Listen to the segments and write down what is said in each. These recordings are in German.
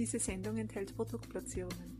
Diese Sendung enthält Produktplatzierungen.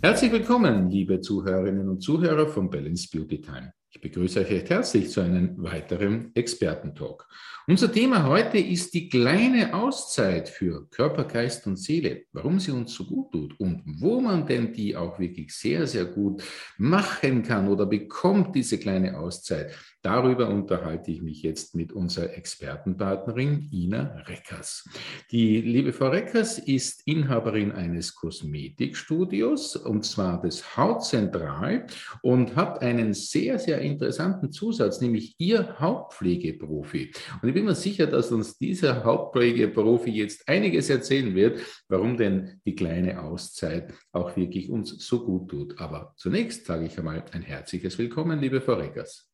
Herzlich willkommen, liebe Zuhörerinnen und Zuhörer von Balance Beauty Time. Ich begrüße euch recht herzlich zu einem weiteren Expertentalk. Unser Thema heute ist die kleine Auszeit für Körper, Geist und Seele, warum sie uns so gut tut und wo man denn die auch wirklich sehr, sehr gut machen kann oder bekommt, diese kleine Auszeit. Darüber unterhalte ich mich jetzt mit unserer Expertenpartnerin Ina Reckers. Die liebe Frau Reckers ist Inhaberin eines Kosmetikstudios und zwar des Hautzentral und hat einen sehr, sehr interessanten Zusatz, nämlich ihr Hautpflegeprofi. Und ich bin mir sicher, dass uns dieser Hautpflegeprofi jetzt einiges erzählen wird, warum denn die kleine Auszeit auch wirklich uns so gut tut. Aber zunächst sage ich einmal ein herzliches Willkommen, liebe Frau Reckers.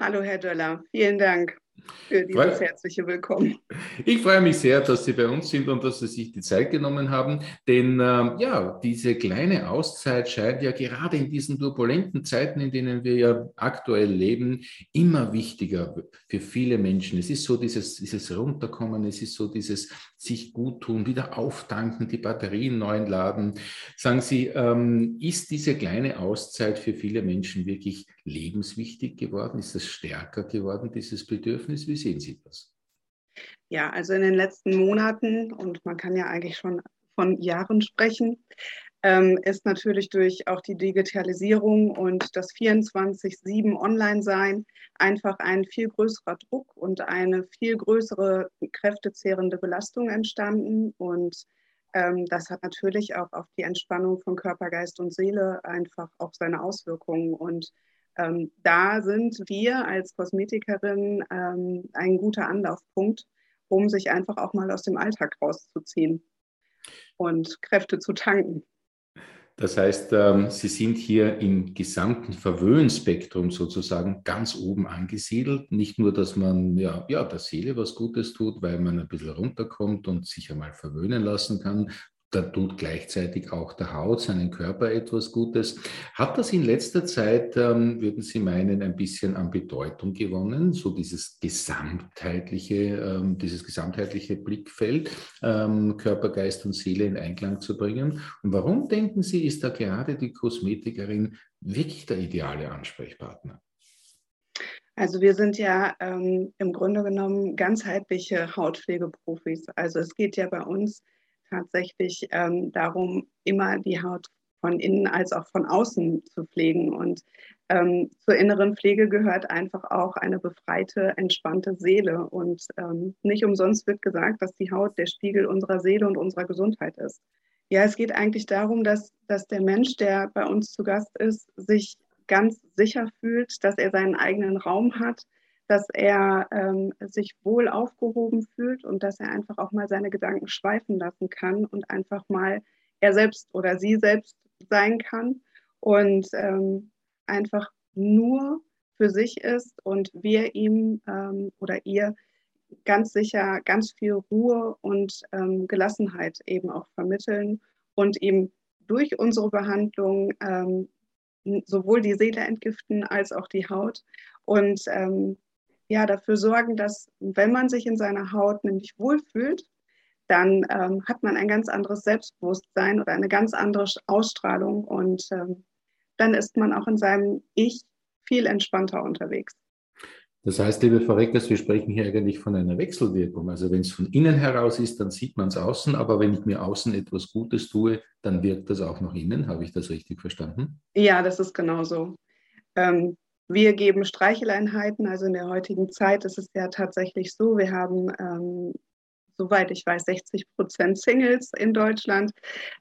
Hallo, Herr Döller. Vielen Dank für dieses herzliche Willkommen. Ich freue mich sehr, dass Sie bei uns sind und dass Sie sich die Zeit genommen haben, denn ähm, ja, diese kleine Auszeit scheint ja gerade in diesen turbulenten Zeiten, in denen wir ja aktuell leben, immer wichtiger für viele Menschen. Es ist so dieses, dieses Runterkommen, es ist so dieses sich gut tun, wieder auftanken, die Batterien neu laden. Sagen Sie, ähm, ist diese kleine Auszeit für viele Menschen wirklich lebenswichtig geworden? Ist es stärker geworden, dieses Bedürfnis? Wie sehen Sie das? Ja, also in den letzten Monaten, und man kann ja eigentlich schon von Jahren sprechen, ähm, ist natürlich durch auch die Digitalisierung und das 24-7 Online-Sein einfach ein viel größerer Druck und eine viel größere kräftezehrende Belastung entstanden. Und ähm, das hat natürlich auch auf die Entspannung von Körper, Geist und Seele einfach auch seine Auswirkungen. Und ähm, da sind wir als Kosmetikerin ähm, ein guter Anlaufpunkt, um sich einfach auch mal aus dem Alltag rauszuziehen und Kräfte zu tanken. Das heißt, ähm, Sie sind hier im gesamten Verwöhnspektrum sozusagen ganz oben angesiedelt. Nicht nur, dass man ja, ja der Seele was Gutes tut, weil man ein bisschen runterkommt und sich einmal verwöhnen lassen kann, da tut gleichzeitig auch der Haut, seinen Körper etwas Gutes. Hat das in letzter Zeit, ähm, würden Sie meinen, ein bisschen an Bedeutung gewonnen, so dieses gesamtheitliche, ähm, dieses gesamtheitliche Blickfeld, ähm, Körper, Geist und Seele in Einklang zu bringen? Und warum denken Sie, ist da gerade die Kosmetikerin wirklich der ideale Ansprechpartner? Also wir sind ja ähm, im Grunde genommen ganzheitliche Hautpflegeprofis. Also es geht ja bei uns tatsächlich ähm, darum, immer die Haut von innen als auch von außen zu pflegen. Und ähm, zur inneren Pflege gehört einfach auch eine befreite, entspannte Seele. Und ähm, nicht umsonst wird gesagt, dass die Haut der Spiegel unserer Seele und unserer Gesundheit ist. Ja, es geht eigentlich darum, dass, dass der Mensch, der bei uns zu Gast ist, sich ganz sicher fühlt, dass er seinen eigenen Raum hat, dass er ähm, sich wohl aufgehoben fühlt und dass er einfach auch mal seine Gedanken schweifen lassen kann und einfach mal er selbst oder sie selbst sein kann und ähm, einfach nur für sich ist und wir ihm ähm, oder ihr ganz sicher ganz viel Ruhe und ähm, Gelassenheit eben auch vermitteln und ihm durch unsere Behandlung ähm, sowohl die Seele entgiften als auch die Haut und ähm, ja, dafür sorgen, dass wenn man sich in seiner Haut nämlich wohlfühlt, dann ähm, hat man ein ganz anderes Selbstbewusstsein oder eine ganz andere Ausstrahlung und ähm, dann ist man auch in seinem Ich viel entspannter unterwegs. Das heißt, liebe Frau Reckers, wir sprechen hier eigentlich von einer Wechselwirkung. Also wenn es von innen heraus ist, dann sieht man es außen, aber wenn ich mir außen etwas Gutes tue, dann wirkt das auch nach innen. Habe ich das richtig verstanden? Ja, das ist genauso. Ähm, wir geben Streicheleinheiten, also in der heutigen Zeit ist es ja tatsächlich so, wir haben, ähm, soweit ich weiß, 60 Prozent Singles in Deutschland.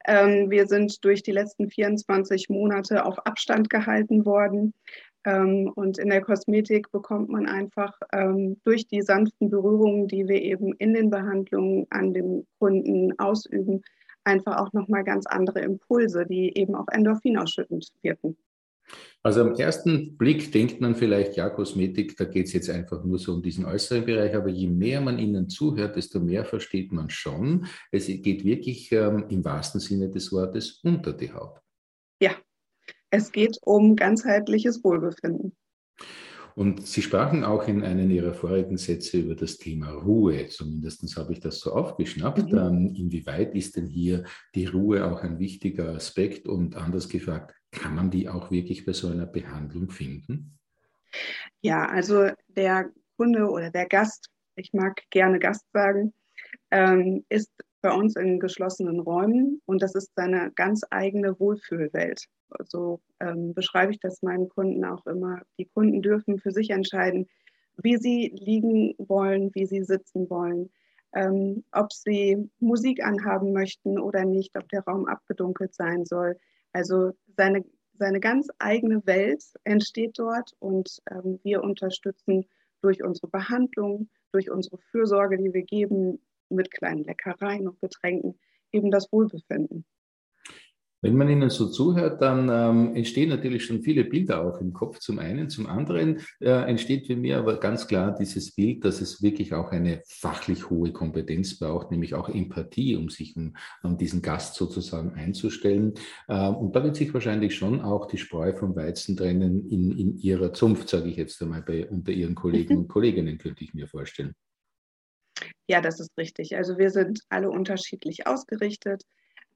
Ähm, wir sind durch die letzten 24 Monate auf Abstand gehalten worden. Ähm, und in der Kosmetik bekommt man einfach ähm, durch die sanften Berührungen, die wir eben in den Behandlungen an dem Kunden ausüben, einfach auch nochmal ganz andere Impulse, die eben auch Endorphin ausschüttend wirken. Also am ersten Blick denkt man vielleicht, ja, Kosmetik, da geht es jetzt einfach nur so um diesen äußeren Bereich, aber je mehr man ihnen zuhört, desto mehr versteht man schon. Es geht wirklich ähm, im wahrsten Sinne des Wortes unter die Haut. Ja, es geht um ganzheitliches Wohlbefinden. Und Sie sprachen auch in einem Ihrer vorigen Sätze über das Thema Ruhe. Zumindest habe ich das so aufgeschnappt. Mhm. Ähm, inwieweit ist denn hier die Ruhe auch ein wichtiger Aspekt? Und anders gefragt, kann man die auch wirklich bei so einer Behandlung finden? Ja, also der Kunde oder der Gast, ich mag gerne Gast sagen, ähm, ist bei uns in geschlossenen Räumen und das ist seine ganz eigene Wohlfühlwelt. So ähm, beschreibe ich das meinen Kunden auch immer. Die Kunden dürfen für sich entscheiden, wie sie liegen wollen, wie sie sitzen wollen, ähm, ob sie Musik anhaben möchten oder nicht, ob der Raum abgedunkelt sein soll. Also seine, seine ganz eigene Welt entsteht dort und ähm, wir unterstützen durch unsere Behandlung, durch unsere Fürsorge, die wir geben, mit kleinen Leckereien und Getränken, eben das Wohlbefinden. Wenn man Ihnen so zuhört, dann ähm, entstehen natürlich schon viele Bilder auch im Kopf zum einen. Zum anderen äh, entsteht für mich aber ganz klar dieses Bild, dass es wirklich auch eine fachlich hohe Kompetenz braucht, nämlich auch Empathie, um sich um, um diesen Gast sozusagen einzustellen. Äh, und da wird sich wahrscheinlich schon auch die Spreu vom Weizen trennen in, in Ihrer Zunft, sage ich jetzt einmal, bei, unter Ihren Kollegen und Kolleginnen, könnte ich mir vorstellen. Ja, das ist richtig. Also wir sind alle unterschiedlich ausgerichtet.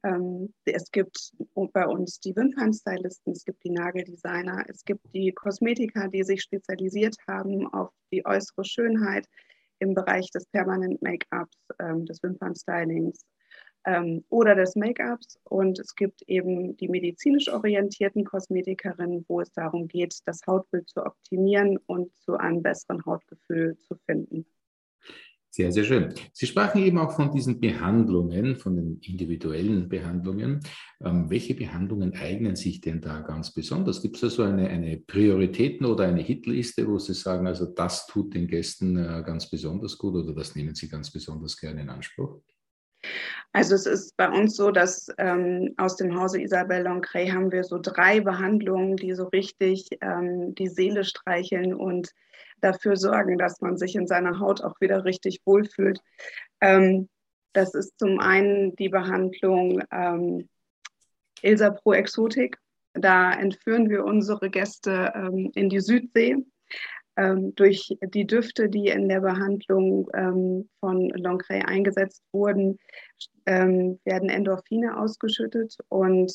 Ähm, es gibt bei uns die Wimpernstylisten, es gibt die Nageldesigner, es gibt die Kosmetiker, die sich spezialisiert haben auf die äußere Schönheit im Bereich des Permanent Make-ups, ähm, des Wimpernstylings ähm, oder des Make-ups. Und es gibt eben die medizinisch orientierten Kosmetikerinnen, wo es darum geht, das Hautbild zu optimieren und zu einem besseren Hautgefühl zu finden. Sehr, sehr schön. Sie sprachen eben auch von diesen Behandlungen, von den individuellen Behandlungen. Ähm, welche Behandlungen eignen sich denn da ganz besonders? Gibt es da so eine, eine Prioritäten oder eine Hitliste, wo Sie sagen, also das tut den Gästen äh, ganz besonders gut oder das nehmen Sie ganz besonders gerne in Anspruch? Also es ist bei uns so, dass ähm, aus dem Hause Isabelle Lancret haben wir so drei Behandlungen, die so richtig ähm, die Seele streicheln und dafür sorgen, dass man sich in seiner Haut auch wieder richtig wohlfühlt. Ähm, das ist zum einen die Behandlung ähm, Ilsa Pro Exotik. Da entführen wir unsere Gäste ähm, in die Südsee. Ähm, durch die Düfte, die in der Behandlung ähm, von Longray eingesetzt wurden, ähm, werden Endorphine ausgeschüttet und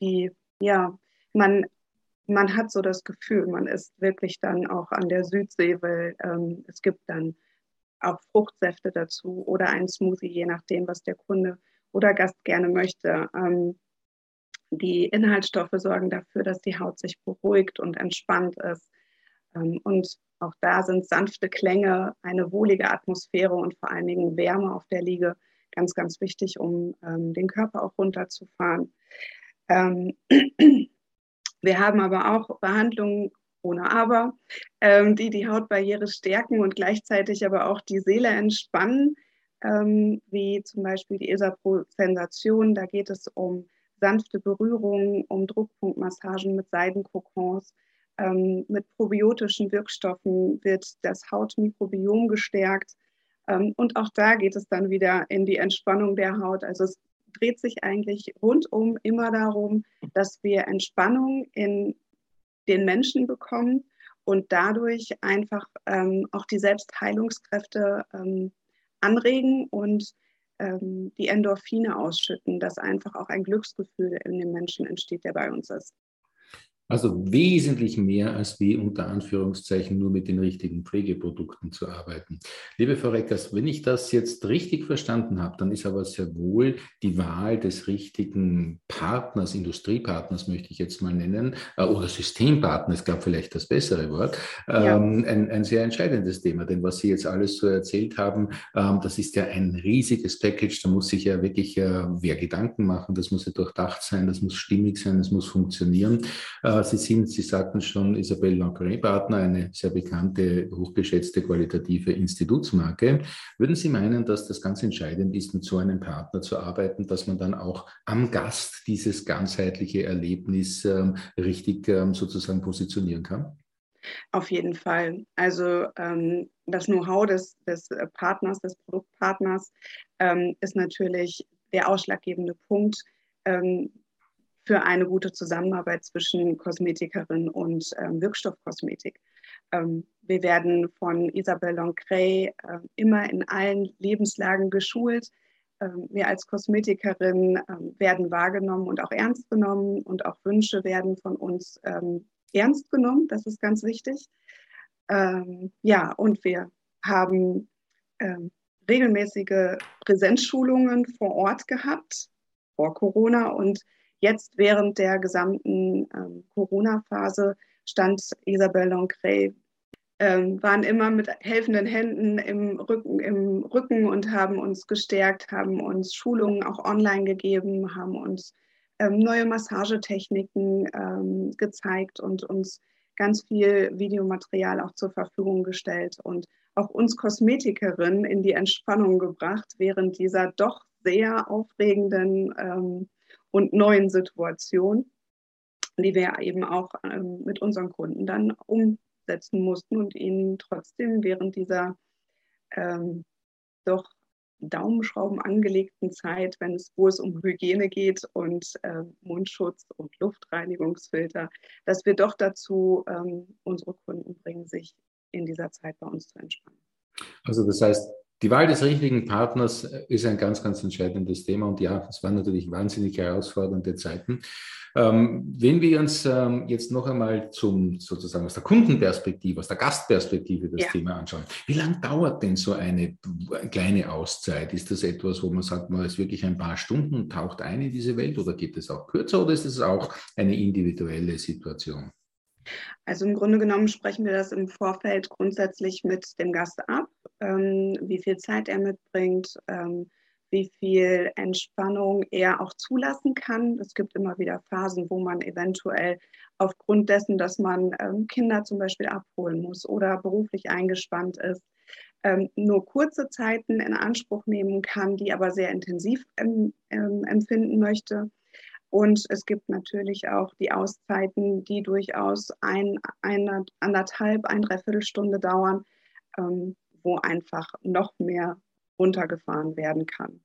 die, ja, man man hat so das Gefühl, man ist wirklich dann auch an der Südsee, weil ähm, es gibt dann auch Fruchtsäfte dazu oder ein Smoothie, je nachdem, was der Kunde oder Gast gerne möchte. Ähm, die Inhaltsstoffe sorgen dafür, dass die Haut sich beruhigt und entspannt ist. Ähm, und auch da sind sanfte Klänge, eine wohlige Atmosphäre und vor allen Dingen Wärme auf der Liege ganz, ganz wichtig, um ähm, den Körper auch runterzufahren. Wir haben aber auch Behandlungen ohne Aber, ähm, die die Hautbarriere stärken und gleichzeitig aber auch die Seele entspannen, ähm, wie zum Beispiel die ESA-Pro-Sensation. Da geht es um sanfte Berührungen, um Druckpunktmassagen mit Seidenkokons. Ähm, mit probiotischen Wirkstoffen wird das Hautmikrobiom gestärkt. Ähm, und auch da geht es dann wieder in die Entspannung der Haut. Also es dreht sich eigentlich rundum immer darum, dass wir Entspannung in den Menschen bekommen und dadurch einfach ähm, auch die Selbstheilungskräfte ähm, anregen und ähm, die Endorphine ausschütten, dass einfach auch ein Glücksgefühl in dem Menschen entsteht, der bei uns ist. Also wesentlich mehr als wie unter Anführungszeichen nur mit den richtigen Pflegeprodukten zu arbeiten. Liebe Frau Reckers, wenn ich das jetzt richtig verstanden habe, dann ist aber sehr wohl die Wahl des richtigen Partners, Industriepartners möchte ich jetzt mal nennen, äh, oder Systempartners, glaube vielleicht das bessere Wort, ja. ähm, ein, ein, sehr entscheidendes Thema. Denn was Sie jetzt alles so erzählt haben, ähm, das ist ja ein riesiges Package. Da muss sich ja wirklich äh, wer Gedanken machen, das muss ja durchdacht sein, das muss stimmig sein, das muss funktionieren. Äh, Sie sind, Sie sagten schon, Isabelle Lancret-Partner, eine sehr bekannte, hochgeschätzte qualitative Institutsmarke. Würden Sie meinen, dass das ganz entscheidend ist, mit so einem Partner zu arbeiten, dass man dann auch am Gast dieses ganzheitliche Erlebnis ähm, richtig ähm, sozusagen positionieren kann? Auf jeden Fall. Also ähm, das Know-how des, des, Partners, des Produktpartners ähm, ist natürlich der ausschlaggebende Punkt. Für eine gute Zusammenarbeit zwischen Kosmetikerin und ähm, Wirkstoffkosmetik. Ähm, wir werden von Isabelle Lancret äh, immer in allen Lebenslagen geschult. Ähm, wir als Kosmetikerin ähm, werden wahrgenommen und auch ernst genommen und auch Wünsche werden von uns ähm, ernst genommen. Das ist ganz wichtig. Ja, und wir haben regelmäßige Präsenzschulungen vor Ort gehabt, vor Corona und Jetzt während der gesamten ähm, Corona-Phase stand Isabelle Lancret, ähm, waren immer mit helfenden Händen im Rücken, im Rücken und haben uns gestärkt, haben uns Schulungen auch online gegeben, haben uns ähm, neue Massagetechniken ähm, gezeigt und uns ganz viel Videomaterial auch zur Verfügung gestellt und auch uns Kosmetikerinnen in die Entspannung gebracht während dieser doch sehr aufregenden ähm, und neuen Situationen, die wir eben auch ähm, mit unseren Kunden dann umsetzen mussten und ihnen trotzdem während dieser ähm, doch Daumenschrauben angelegten Zeit, wenn es, wo es um Hygiene geht und äh, Mundschutz und Luftreinigungsfilter, dass wir doch dazu ähm, unsere Kunden bringen, sich in dieser Zeit bei uns zu entspannen. Also das heißt, die Wahl des richtigen Partners ist ein ganz, ganz entscheidendes Thema. Und ja, es waren natürlich wahnsinnig herausfordernde Zeiten. Ähm, wenn wir uns ähm, jetzt noch einmal zum sozusagen aus der Kundenperspektive, aus der Gastperspektive das ja. Thema anschauen. Wie lange dauert denn so eine kleine Auszeit? Ist das etwas, wo man sagt, man ist wirklich ein paar Stunden, taucht ein in diese Welt oder geht es auch kürzer oder ist es auch eine individuelle Situation? Also im Grunde genommen sprechen wir das im Vorfeld grundsätzlich mit dem Gast ab, ähm, wie viel Zeit er mitbringt, ähm, wie viel Entspannung er auch zulassen kann. Es gibt immer wieder Phasen, wo man eventuell aufgrund dessen, dass man ähm, Kinder zum Beispiel abholen muss oder beruflich eingespannt ist, ähm, nur kurze Zeiten in Anspruch nehmen kann, die aber sehr intensiv ähm, empfinden möchte. Und es gibt natürlich auch die Auszeiten, die durchaus ein, eine, anderthalb, ein Dreiviertelstunde dauern, ähm, wo einfach noch mehr runtergefahren werden kann.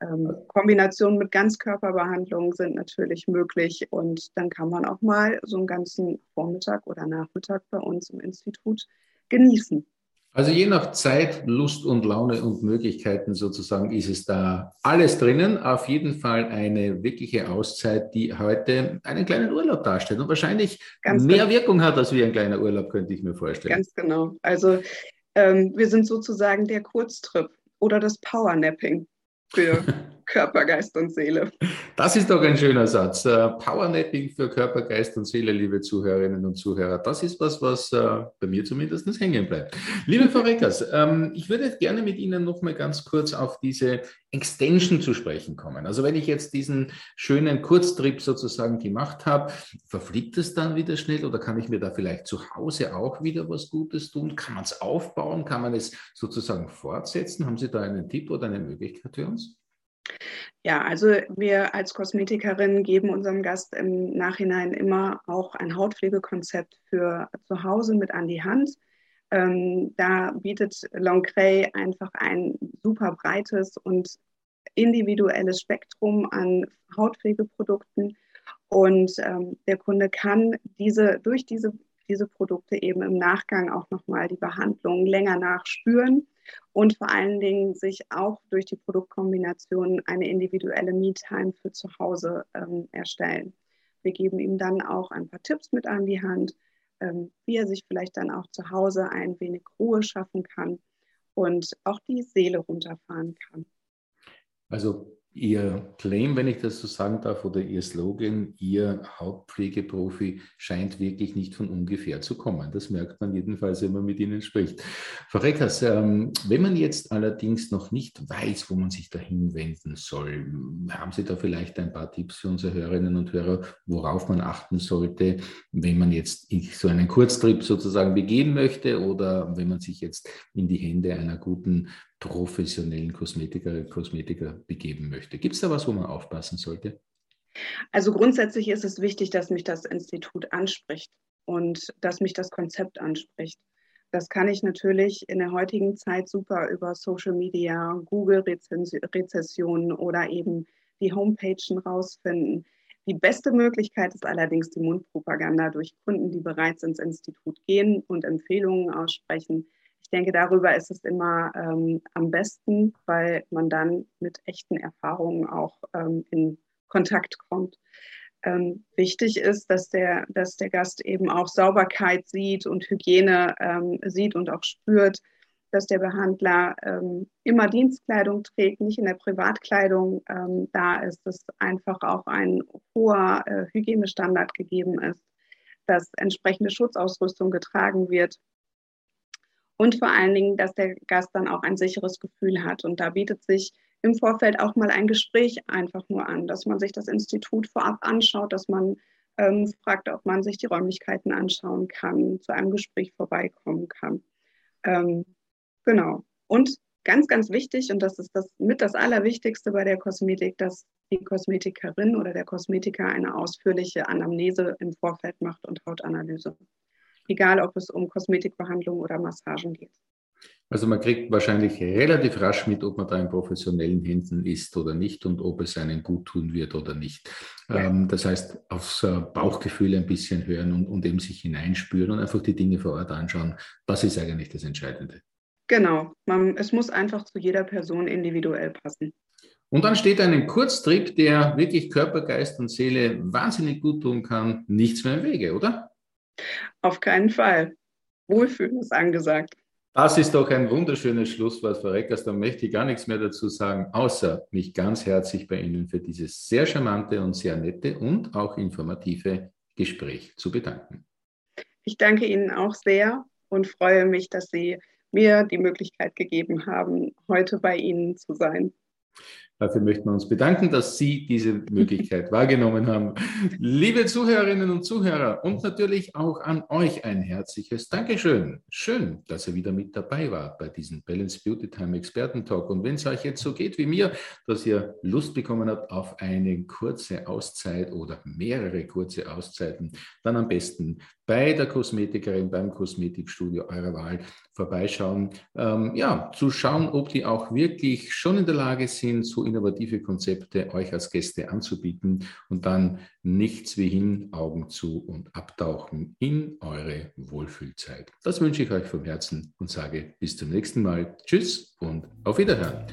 Ähm, Kombinationen mit Ganzkörperbehandlung sind natürlich möglich und dann kann man auch mal so einen ganzen Vormittag oder Nachmittag bei uns im Institut genießen. Also je nach Zeit, Lust und Laune und Möglichkeiten sozusagen ist es da alles drinnen. Auf jeden Fall eine wirkliche Auszeit, die heute einen kleinen Urlaub darstellt und wahrscheinlich Ganz mehr genau. Wirkung hat als wie ein kleiner Urlaub, könnte ich mir vorstellen. Ganz genau. Also ähm, wir sind sozusagen der Kurztrip oder das Powernapping für Körper, Geist und Seele. Das ist doch ein schöner Satz. Äh, Powernapping für Körper, Geist und Seele, liebe Zuhörerinnen und Zuhörer. Das ist was, was äh, bei mir zumindest hängen bleibt. Liebe Frau Reckers, ähm, ich würde gerne mit Ihnen noch mal ganz kurz auf diese Extension zu sprechen kommen. Also wenn ich jetzt diesen schönen Kurztrip sozusagen gemacht habe, verfliegt es dann wieder schnell oder kann ich mir da vielleicht zu Hause auch wieder was Gutes tun? Kann man es aufbauen? Kann man es sozusagen fortsetzen? Haben Sie da einen Tipp oder eine Möglichkeit für uns? Ja, also wir als Kosmetikerin geben unserem Gast im Nachhinein immer auch ein Hautpflegekonzept für zu Hause mit an die Hand. Ähm, da bietet Longcray einfach ein super breites und individuelles Spektrum an Hautpflegeprodukten. Und ähm, der Kunde kann diese, durch diese, diese Produkte eben im Nachgang auch nochmal die Behandlung länger nachspüren und vor allen Dingen sich auch durch die Produktkombination eine individuelle Me-Time für zu Hause ähm, erstellen. Wir geben ihm dann auch ein paar Tipps mit an die Hand, ähm, wie er sich vielleicht dann auch zu Hause ein wenig Ruhe schaffen kann und auch die Seele runterfahren kann. Also Ihr Claim, wenn ich das so sagen darf, oder Ihr Slogan, Ihr Hautpflegeprofi scheint wirklich nicht von ungefähr zu kommen. Das merkt man jedenfalls, wenn man mit Ihnen spricht. Frau Reckers, ähm, wenn man jetzt allerdings noch nicht weiß, wo man sich da hinwenden soll, haben Sie da vielleicht ein paar Tipps für unsere Hörerinnen und Hörer, worauf man achten sollte, wenn man jetzt so einen Kurztrip sozusagen begehen möchte oder wenn man sich jetzt in die Hände einer guten professionellen Kosmetiker, Kosmetiker begeben möchte. Gibt es da was, wo man aufpassen sollte? Also grundsätzlich ist es wichtig, dass mich das Institut anspricht und dass mich das Konzept anspricht. Das kann ich natürlich in der heutigen Zeit super über Social Media, Google-Rezessionen oder eben die Homepagen rausfinden. Die beste Möglichkeit ist allerdings die Mundpropaganda durch Kunden, die bereits ins Institut gehen und Empfehlungen aussprechen. Ich denke, darüber ist es immer ähm, am besten, weil man dann mit echten Erfahrungen auch ähm, in Kontakt kommt. Ähm, wichtig ist, dass der, dass der Gast eben auch Sauberkeit sieht und Hygiene ähm, sieht und auch spürt, dass der Behandler ähm, immer Dienstkleidung trägt, nicht in der Privatkleidung ähm, da ist, dass einfach auch ein hoher äh, Hygienestandard gegeben ist, dass entsprechende Schutzausrüstung getragen wird und vor allen Dingen, dass der Gast dann auch ein sicheres Gefühl hat. Und da bietet sich im Vorfeld auch mal ein Gespräch einfach nur an, dass man sich das Institut vorab anschaut, dass man ähm, fragt, ob man sich die Räumlichkeiten anschauen kann, zu einem Gespräch vorbeikommen kann. Ähm, Genau. Und ganz, ganz wichtig, und das ist das mit das Allerwichtigste bei der Kosmetik, dass die Kosmetikerin oder der Kosmetiker eine ausführliche Anamnese im Vorfeld macht und Hautanalyse. Egal, ob es um Kosmetikbehandlung oder Massagen geht. Also man kriegt wahrscheinlich relativ rasch mit, ob man da in professionellen Händen ist oder nicht und ob es einen gut tun wird oder nicht. Ja. Ähm, das heißt, aufs Bauchgefühl ein bisschen hören und, und eben sich hineinspüren und einfach die Dinge vor Ort anschauen. Das ist eigentlich das Entscheidende. Genau, man, es muss einfach zu jeder Person individuell passen. Und dann steht ein Kurztrip, der wirklich Körper, Geist und Seele wahnsinnig gut tun kann, nichts mehr im Wege, oder? Auf keinen Fall. Wohlfühlen ist angesagt. Das ist doch ein wunderschönes Schlusswort, Frau Reckers. Da möchte ich gar nichts mehr dazu sagen, außer mich ganz herzlich bei Ihnen für dieses sehr charmante und sehr nette und auch informative Gespräch zu bedanken. Ich danke Ihnen auch sehr und freue mich, dass Sie mir die Möglichkeit gegeben haben, heute bei Ihnen zu sein. Dafür möchten wir uns bedanken, dass Sie diese Möglichkeit wahrgenommen haben. Liebe Zuhörerinnen und Zuhörer und natürlich auch an euch ein herzliches Dankeschön. Schön, dass ihr wieder mit dabei wart bei diesem Balance Beauty Time Experten Talk. Und wenn es euch jetzt so geht wie mir, dass ihr Lust bekommen habt auf eine kurze Auszeit oder mehrere kurze Auszeiten, dann am besten bei der Kosmetikerin, beim Kosmetikstudio eurer Wahl vorbeischauen. Ähm, ja, zu schauen, ob die auch wirklich schon in der Lage sind, innovative Konzepte euch als Gäste anzubieten und dann nichts wie hin, Augen zu und abtauchen in eure Wohlfühlzeit. Das wünsche ich euch vom Herzen und sage bis zum nächsten Mal. Tschüss und auf Wiederhören.